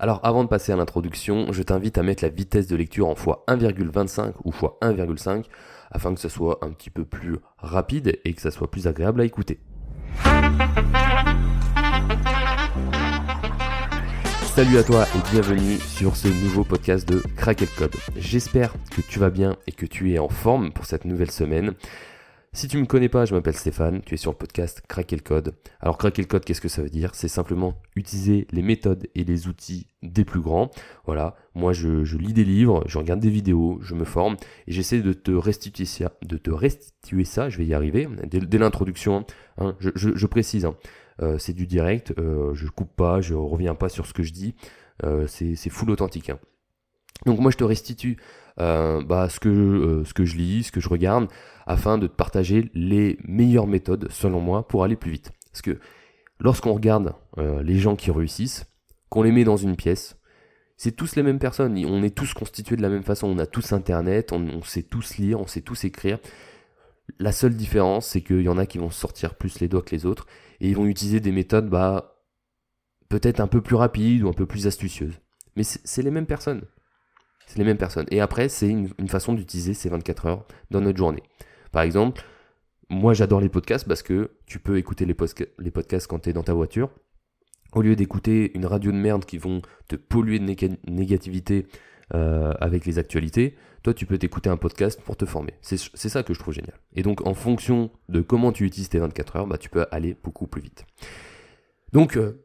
Alors avant de passer à l'introduction, je t'invite à mettre la vitesse de lecture en x1,25 ou x1,5 afin que ce soit un petit peu plus rapide et que ça soit plus agréable à écouter. Salut à toi et bienvenue sur ce nouveau podcast de Craquer le Code. J'espère que tu vas bien et que tu es en forme pour cette nouvelle semaine. Si tu me connais pas, je m'appelle Stéphane, tu es sur le podcast Craquer le Code. Alors Craquer le Code, qu'est-ce que ça veut dire? C'est simplement utiliser les méthodes et les outils des plus grands. Voilà, moi je, lis des livres, je regarde des vidéos, je me forme et j'essaie de te restituer ça, de te restituer ça, je vais y arriver, dès, l'introduction, hein, je, précise. Hein. Euh, c'est du direct, euh, je coupe pas, je reviens pas sur ce que je dis, euh, c'est full authentique. Hein. Donc moi je te restitue bah, ce, que, ce que je lis, ce que je regarde, afin de partager les meilleures méthodes selon moi pour aller plus vite. Parce que lorsqu'on regarde les gens qui réussissent, qu'on les met dans une pièce, c'est tous les mêmes personnes, on est tous constitués de la même façon, on a tous internet, on, on sait tous lire, on sait tous écrire. La seule différence, c'est qu'il y en a qui vont sortir plus les doigts que les autres, et ils vont utiliser des méthodes bah, peut-être un peu plus rapides ou un peu plus astucieuses. Mais c'est les mêmes personnes. C'est les mêmes personnes. Et après, c'est une, façon d'utiliser ces 24 heures dans notre journée. Par exemple, moi j'adore les podcasts parce que tu peux écouter les, podcasts quand tu es dans ta voiture. Au lieu d'écouter une radio de merde qui vont te polluer de négativité euh, avec les actualités, toi tu peux t'écouter un podcast pour te former. C'est ça que je trouve génial. Et donc en fonction de comment tu utilises tes 24 heures, bah, tu peux aller beaucoup plus vite. Donc, euh,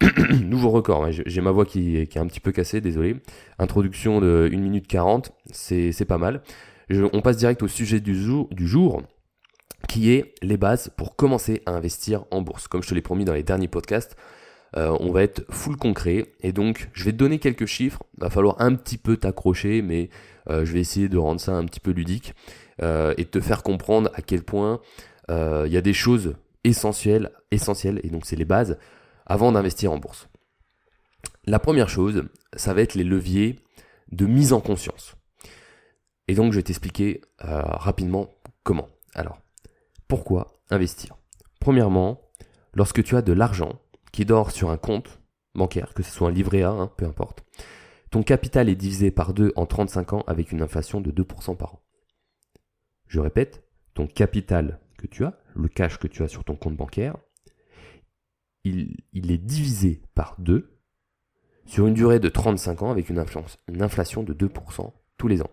nouveau record, hein. j'ai ma voix qui, est un petit peu cassée, désolé. Introduction de 1 minute 40, c'est pas mal. On passe direct au sujet du jour, qui est les bases pour commencer à investir en bourse. Comme je te l'ai promis dans les derniers podcasts, euh, on va être full concret. Et donc, je vais te donner quelques chiffres. Il va falloir un petit peu t'accrocher, mais euh, je vais essayer de rendre ça un petit peu ludique euh, et de te faire comprendre à quel point il y a des choses essentielles, essentielles, et donc c'est les bases, avant d'investir en bourse. La première chose, ça va être les leviers de mise en conscience. Et donc, je vais t'expliquer rapidement comment. Alors, pourquoi investir? Premièrement, lorsque tu as de l'argent, qui dort sur un compte bancaire, que ce soit un livret A, hein, peu importe, ton capital est divisé par 2 en 35 ans avec une inflation de 2% par an. Je répète, ton capital que tu as, le cash que tu as sur ton compte bancaire, il, est divisé par 2 sur une durée de 35 ans avec une inflation de 2% tous les ans.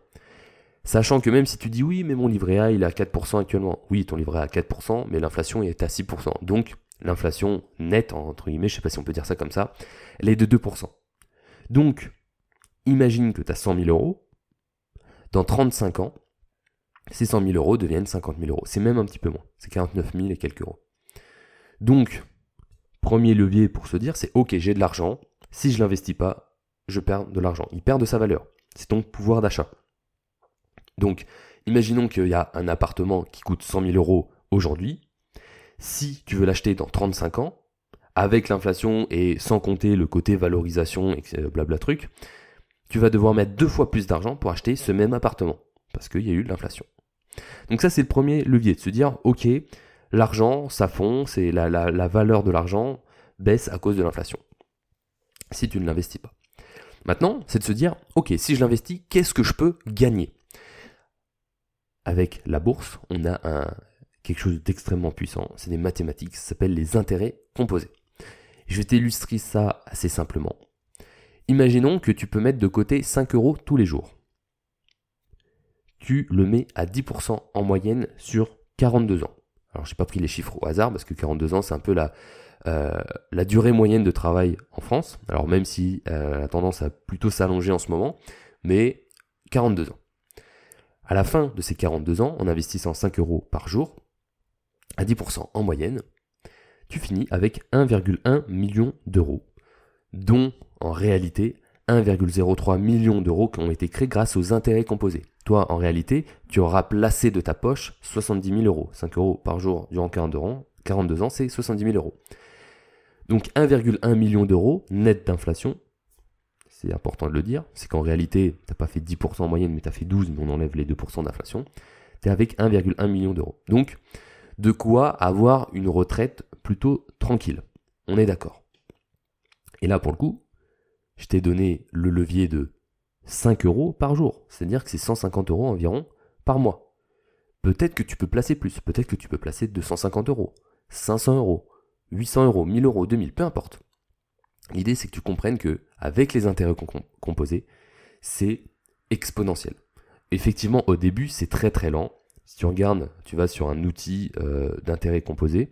Sachant que même si tu dis oui, mais mon livret A il est à 4% actuellement, oui, ton livret A à 4%, mais l'inflation est à 6%. Donc l'inflation nette, entre guillemets, je sais pas si on peut dire ça comme ça, elle est de 2%. Donc, imagine que tu as 100 000 euros, dans 35 ans, ces 100 000 euros deviennent 50 000 euros. C'est même un petit peu moins, c'est 49 000 et quelques euros. Donc, premier levier pour se dire, c'est ok, j'ai de l'argent, si je l'investis pas, je perds de l'argent. Il perd de sa valeur. C'est ton pouvoir d'achat. Donc, imaginons qu'il y a un appartement qui coûte 100 000 euros aujourd'hui, si tu veux l'acheter dans 35 ans, avec l'inflation et sans compter le côté valorisation et blabla truc, tu vas devoir mettre deux fois plus d'argent pour acheter ce même appartement, parce qu'il y a eu de l'inflation. Donc ça c'est le premier levier, de se dire, ok, l'argent, ça fond, c'est la, la valeur de l'argent baisse à cause de l'inflation. Si tu ne l'investis pas. Maintenant, c'est de se dire, ok, si je l'investis, qu'est-ce que je peux gagner? Avec la bourse, on a quelque chose d'extrêmement puissant, c'est des mathématiques, ça s'appelle les intérêts composés. Je vais t'illustrer ça assez simplement. Imaginons que tu peux mettre de côté 5 euros tous les jours. Tu le mets à 10% en moyenne sur 42 ans. Alors j'ai pas pris les chiffres au hasard parce que 42 ans c'est un peu la, euh, la durée moyenne de travail en France. Alors même si euh, la tendance a plutôt s'allonger en ce moment, mais 42 ans. À la fin de ces 42 ans, en investissant 5 euros par jour, à 10% en moyenne, tu finis avec 1,1 million d'euros, dont en réalité 1,03 million d'euros qui ont été créés grâce aux intérêts composés. Toi, en réalité, tu auras placé de ta poche 70 000 euros. 5 euros par jour durant 42 ans, 42 ans c'est 70 000 euros. Donc 1,1 million d'euros net d'inflation, c'est important de le dire, c'est qu'en réalité, tu n'as pas fait 10% en moyenne, mais tu as fait 12, mais on enlève les 2% d'inflation, tu es avec 1,1 million d'euros. Donc, de quoi avoir une retraite plutôt tranquille. On est d'accord. Et là, pour le coup, je t'ai donné le levier de 5 euros par jour. C'est-à-dire que c'est 150 euros environ par mois. Peut-être que tu peux placer plus, peut-être que tu peux placer 250 euros, 500 euros, 800 euros, 1000 euros, 2000, peu importe. L'idée c'est que tu comprennes que avec les intérêts composés, c'est exponentiel. Effectivement, au début, c'est très très lent. Si tu regardes, tu vas sur un outil euh, d'intérêt composé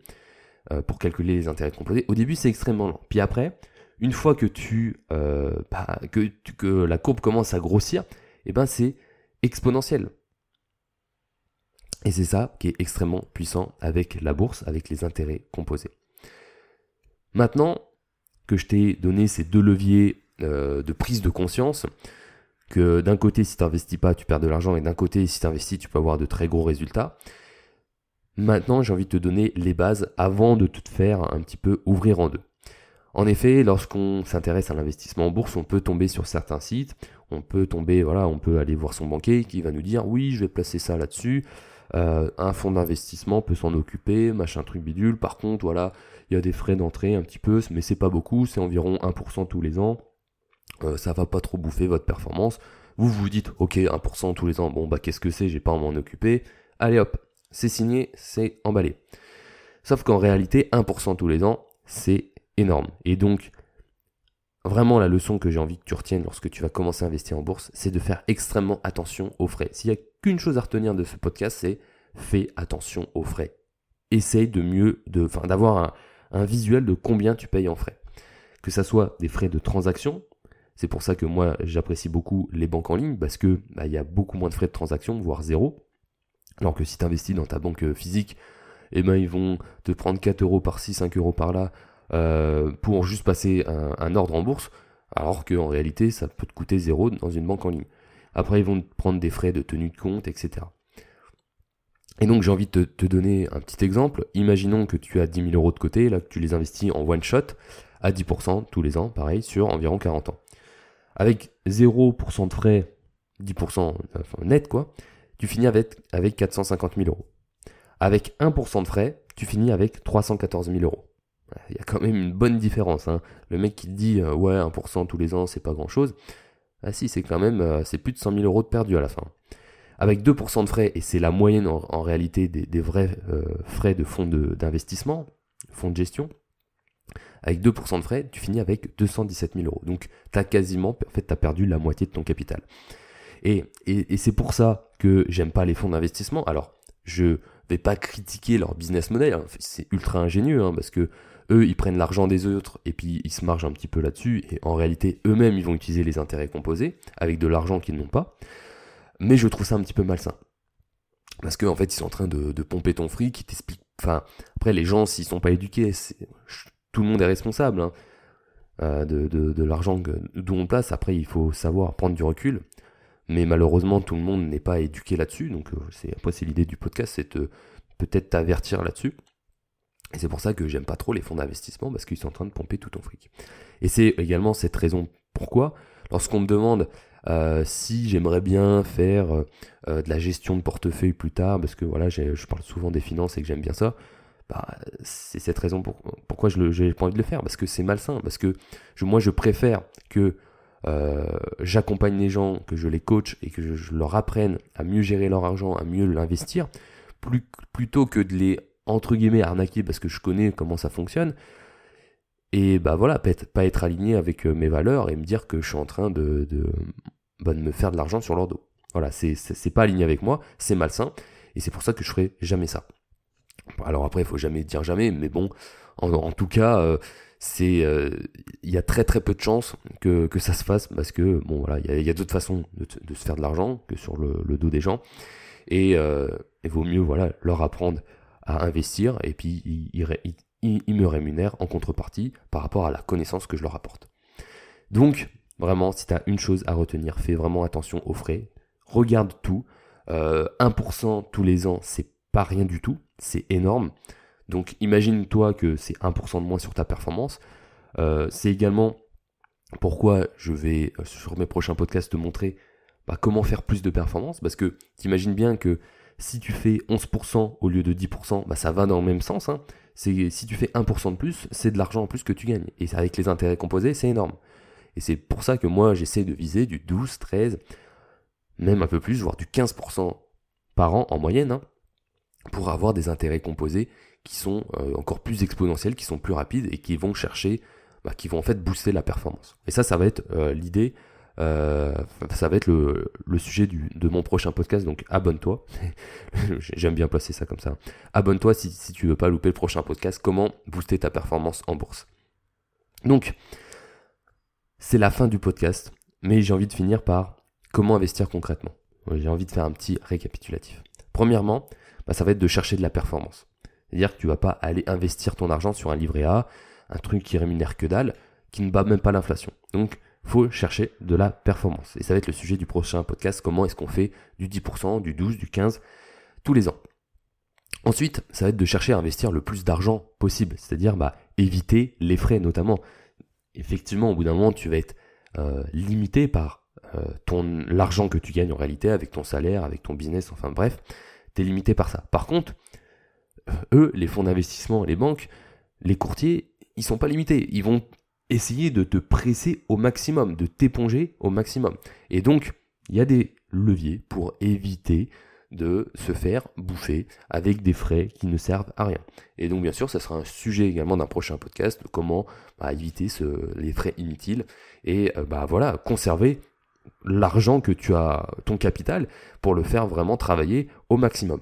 euh, pour calculer les intérêts composés. Au début, c'est extrêmement lent. Puis après, une fois que tu, euh, bah, que, que, la courbe commence à grossir, eh ben c'est exponentiel. Et c'est ça qui est extrêmement puissant avec la bourse, avec les intérêts composés. Maintenant que je t'ai donné ces deux leviers euh, de prise de conscience, que d'un côté si tu n'investis pas tu perds de l'argent et d'un côté si tu investis tu peux avoir de très gros résultats, maintenant j'ai envie de te donner les bases avant de te faire un petit peu ouvrir en deux. En effet, lorsqu'on s'intéresse à l'investissement en bourse, on peut tomber sur certains sites, on peut tomber, voilà, on peut aller voir son banquier qui va nous dire oui, je vais placer ça là-dessus. Euh, un fonds d'investissement peut s'en occuper, machin truc bidule. Par contre, voilà, il y a des frais d'entrée un petit peu, mais c'est pas beaucoup, c'est environ 1% tous les ans. Euh, ça va pas trop bouffer votre performance. Vous vous dites, ok, 1% tous les ans, bon bah qu'est-ce que c'est, j'ai pas à m'en occuper. Allez hop, c'est signé, c'est emballé. Sauf qu'en réalité, 1% tous les ans, c'est énorme. Et donc, vraiment la leçon que j'ai envie que tu retiennes lorsque tu vas commencer à investir en bourse, c'est de faire extrêmement attention aux frais. S'il n'y a qu'une chose à retenir de ce podcast, c'est fais attention aux frais. Essaye de mieux, de, d'avoir un, visuel de combien tu payes en frais. Que ça soit des frais de transaction, c'est pour ça que moi j'apprécie beaucoup les banques en ligne parce que bah, il y a beaucoup moins de frais de transaction, voire zéro. Alors que si tu investis dans ta banque euh, physique, eh ben, ils vont te prendre 4 euros par-ci, 5 euros par-là euh, pour juste passer un, ordre en bourse, alors qu'en réalité, ça peut te coûter zéro dans une banque en ligne. Après, ils vont te prendre des frais de tenue de compte, etc. Et donc, j'ai envie de te, donner un petit exemple. Imaginons que tu as 10 000 euros de côté, là, que tu les investis en one shot à 10% tous les ans, pareil, sur environ 40 ans. Avec 0% de frais, 10% net, quoi, tu finis avec, avec 450 000 euros. Avec 1% de frais, tu finis avec 314 000 euros. Il y a quand même une bonne différence. Hein. Le mec qui te dit euh, ouais 1% tous les ans c'est pas grand chose. Ah si c'est quand même euh, c'est plus de 100 000 euros de perdu à la fin. Avec 2% de frais, et c'est la moyenne en, réalité des, vrais euh, frais de fonds d'investissement, fonds de gestion, avec 2% de frais, tu finis avec 217 000 euros. Donc tu as quasiment en fait, as perdu la moitié de ton capital. Et c'est pour ça que j'aime pas les fonds d'investissement. Alors, je vais pas critiquer leur business model, hein. c'est ultra ingénieux, hein, parce que eux, ils prennent l'argent des autres et puis ils se margent un petit peu là-dessus. Et en réalité, eux-mêmes, ils vont utiliser les intérêts composés avec de l'argent qu'ils n'ont pas. Mais je trouve ça un petit peu malsain. Parce qu'en en fait, ils sont en train de, pomper ton fric, qui t'expliquent. Enfin, après, les gens, s'ils sont pas éduqués, tout le monde est responsable hein, euh, de, l'argent d'où on place. Après, il faut savoir prendre du recul. Mais malheureusement, tout le monde n'est pas éduqué là-dessus. Donc, euh, c'est, c'est l'idée du podcast, c'est peut-être t'avertir là-dessus. Et c'est pour ça que j'aime pas trop les fonds d'investissement parce qu'ils sont en train de pomper tout ton fric. Et c'est également cette raison pourquoi, lorsqu'on me demande euh, si j'aimerais bien faire euh, de la gestion de portefeuille plus tard, parce que voilà, je parle souvent des finances et que j'aime bien ça, bah, c'est cette raison pourquoi je n'ai pas envie de le faire, parce que c'est malsain, parce que moi je préfère que euh, j'accompagne les gens, que je les coach et que je, leur apprenne à mieux gérer leur argent, à mieux l'investir, plutôt que de les entre guillemets arnaquer parce que je connais comment ça fonctionne. Et bah voilà, pas être, aligné avec euh, mes valeurs et me dire que je suis en train de, bah, me faire de l'argent sur leur dos. Voilà, c'est pas aligné avec moi, c'est malsain, et c'est pour ça que je ferai jamais ça. Alors après, il faut jamais dire jamais, mais bon, en, tout cas, euh, c'est euh, il y a très très peu de chances que, ça se fasse parce que bon voilà, il y a, d'autres façons de, se faire de l'argent que sur le, dos des gens, et il vaut mieux voilà leur apprendre à investir et puis ils, me rémunèrent en contrepartie par rapport à la connaissance que je leur apporte. Donc, vraiment, si tu as une chose à retenir, fais vraiment attention aux frais, regarde tout. 1% euh, tous les ans, c'est pas rien du tout, c'est énorme. Donc imagine-toi que c'est 1% de moins sur ta performance. Euh, c'est également pourquoi je vais euh, sur mes prochains podcasts te montrer bah, comment faire plus de performance. Parce que tu imagines bien que si tu fais 11% au lieu de 10%, bah ça va dans le même sens. Hein. si tu fais 1% de plus, c'est de l'argent en plus que tu gagnes. Et avec les intérêts composés, c'est énorme. Et c'est pour ça que moi, j'essaie de viser du 12, 13, même un peu plus, voire du 15% par an en moyenne, hein, pour avoir des intérêts composés qui sont euh, encore plus exponentiels, qui sont plus rapides et qui vont chercher, bah, qui vont en fait booster la performance. Et ça, ça va être euh, l'idée, euh, ça va être le, sujet de mon prochain podcast, donc abonne-toi. J'aime bien placer ça comme ça. Abonne-toi si, si tu veux pas louper le prochain podcast, comment booster ta performance en bourse. Donc, c'est la fin du podcast, mais j'ai envie de finir par comment investir concrètement. J'ai envie de faire un petit récapitulatif. Premièrement, bah, ça va être de chercher de la performance. C'est-à-dire que tu vas pas aller investir ton argent sur un livret A, un truc qui rémunère que dalle, qui ne bat même pas l'inflation. Donc, faut chercher de la performance. Et ça va être le sujet du prochain podcast, comment est-ce qu'on fait du 10%, du 12, du 15 tous les ans. Ensuite, ça va être de chercher à investir le plus d'argent possible, c'est-à-dire bah, éviter les frais notamment. Effectivement, au bout d'un moment, tu vas être euh, limité par euh, l'argent que tu gagnes en réalité avec ton salaire, avec ton business, enfin bref, tu es limité par ça. Par contre, eux, les fonds d'investissement, les banques, les courtiers, ils sont pas limités. Ils vont essayer de te presser au maximum, de t'éponger au maximum. Et donc, il y a des leviers pour éviter de se faire bouffer avec des frais qui ne servent à rien. Et donc bien sûr, ça sera un sujet également d'un prochain podcast, comment bah, éviter les frais inutiles et euh, bah voilà, conserver l'argent que tu as, ton capital, pour le faire vraiment travailler au maximum.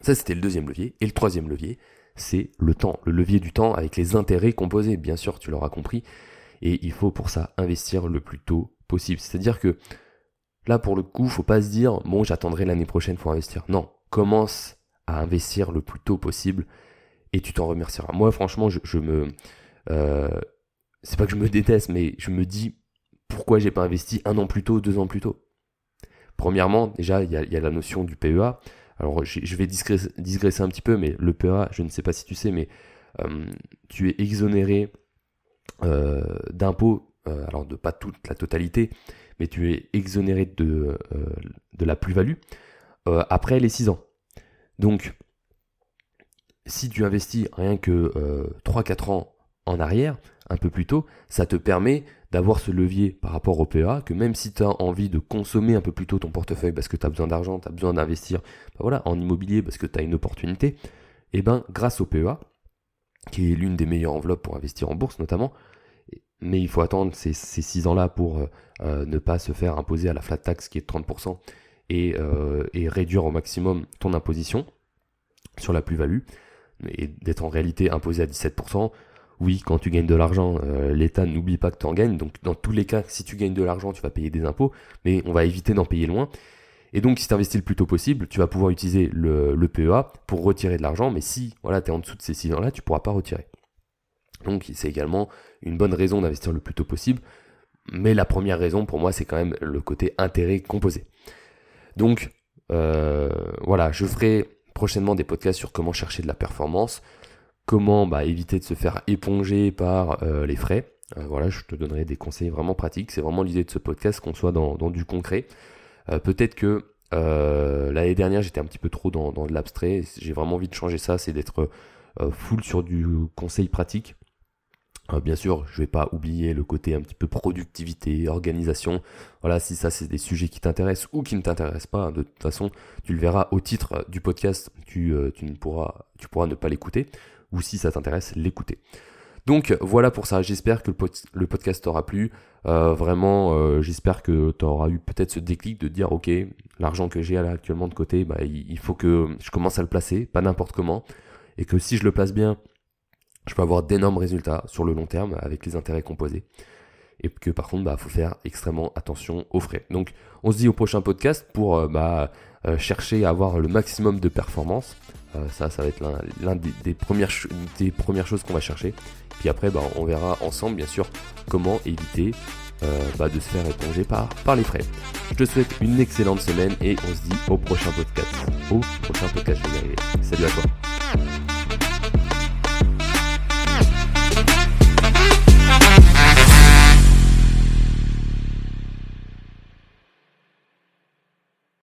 Ça, c'était le deuxième levier. Et le troisième levier, c'est le temps, le levier du temps avec les intérêts composés, bien sûr, tu l'auras compris. Et il faut pour ça investir le plus tôt possible. C'est-à-dire que là, pour le coup, faut pas se dire, bon, j'attendrai l'année prochaine pour investir. Non, commence à investir le plus tôt possible et tu t'en remercieras. Moi, franchement, je, me. Euh, c'est pas que je me déteste, mais je me dis pourquoi j'ai pas investi un an plus tôt, deux ans plus tôt. Premièrement, déjà, il y, a, la notion du PEA. Alors, je vais digresser, un petit peu, mais le PEA, je ne sais pas si tu sais, mais euh, tu es exonéré euh, d'impôts, euh, alors de pas toute la totalité, mais tu es exonéré de, de la plus-value après les 6 ans. Donc, si tu investis rien que 3-4 ans en arrière, un peu plus tôt, ça te permet d'avoir ce levier par rapport au PEA, que même si tu as envie de consommer un peu plus tôt ton portefeuille parce que tu as besoin d'argent, tu as besoin d'investir bah voilà, en immobilier parce que tu as une opportunité, et eh ben grâce au PEA, qui est l'une des meilleures enveloppes pour investir en bourse notamment, mais il faut attendre ces, ces 6 ans-là pour euh, euh, ne pas se faire imposer à la flat tax qui est de 30% et, euh, et réduire au maximum ton imposition sur la plus-value, et d'être en réalité imposé à 17%, oui, quand tu gagnes de l'argent, euh, l'État n'oublie pas que tu en gagnes. Donc dans tous les cas, si tu gagnes de l'argent, tu vas payer des impôts, mais on va éviter d'en payer loin. Et donc si tu investis le plus tôt possible, tu vas pouvoir utiliser le, PEA pour retirer de l'argent, mais si voilà, tu es en dessous de ces 6 ans-là, tu ne pourras pas retirer. Donc c'est également une bonne raison d'investir le plus tôt possible. Mais la première raison pour moi, c'est quand même le côté intérêt composé. Donc euh, voilà, je ferai prochainement des podcasts sur comment chercher de la performance comment bah, éviter de se faire éponger par euh, les frais. Euh, voilà, je te donnerai des conseils vraiment pratiques. C'est vraiment l'idée de ce podcast qu'on soit dans, du concret. Euh, peut-être que l'année dernière j'étais un petit peu trop dans, de l'abstrait. J'ai vraiment envie de changer ça, c'est d'être full sur du conseil pratique. Bien sûr, je vais pas oublier le côté un petit peu productivité, organisation. Voilà, si ça c'est des sujets qui t'intéressent ou qui ne t'intéressent pas, de toute façon, tu le verras au titre du podcast, tu, tu, ne pourras, tu pourras ne pas l'écouter ou si ça t'intéresse, l'écouter. Donc voilà pour ça, j'espère que le, podcast t'aura plu. Euh, vraiment, euh, j'espère que tu auras eu peut-être ce déclic de dire, ok, l'argent que j'ai actuellement de côté, bah, il, faut que je commence à le placer, pas n'importe comment. Et que si je le place bien, je peux avoir d'énormes résultats sur le long terme avec les intérêts composés. Et que par contre, il bah, faut faire extrêmement attention aux frais. Donc on se dit au prochain podcast pour euh, bah, chercher à avoir le maximum de performance euh, ça, ça va être l'un des, premières, des premières choses qu'on va chercher. Puis après, bah, on verra ensemble, bien sûr, comment éviter euh, bah, de se faire éponger par, par les frais. Je te souhaite une excellente semaine et on se dit au prochain podcast. Au prochain podcast, je vais y arriver. Salut à toi.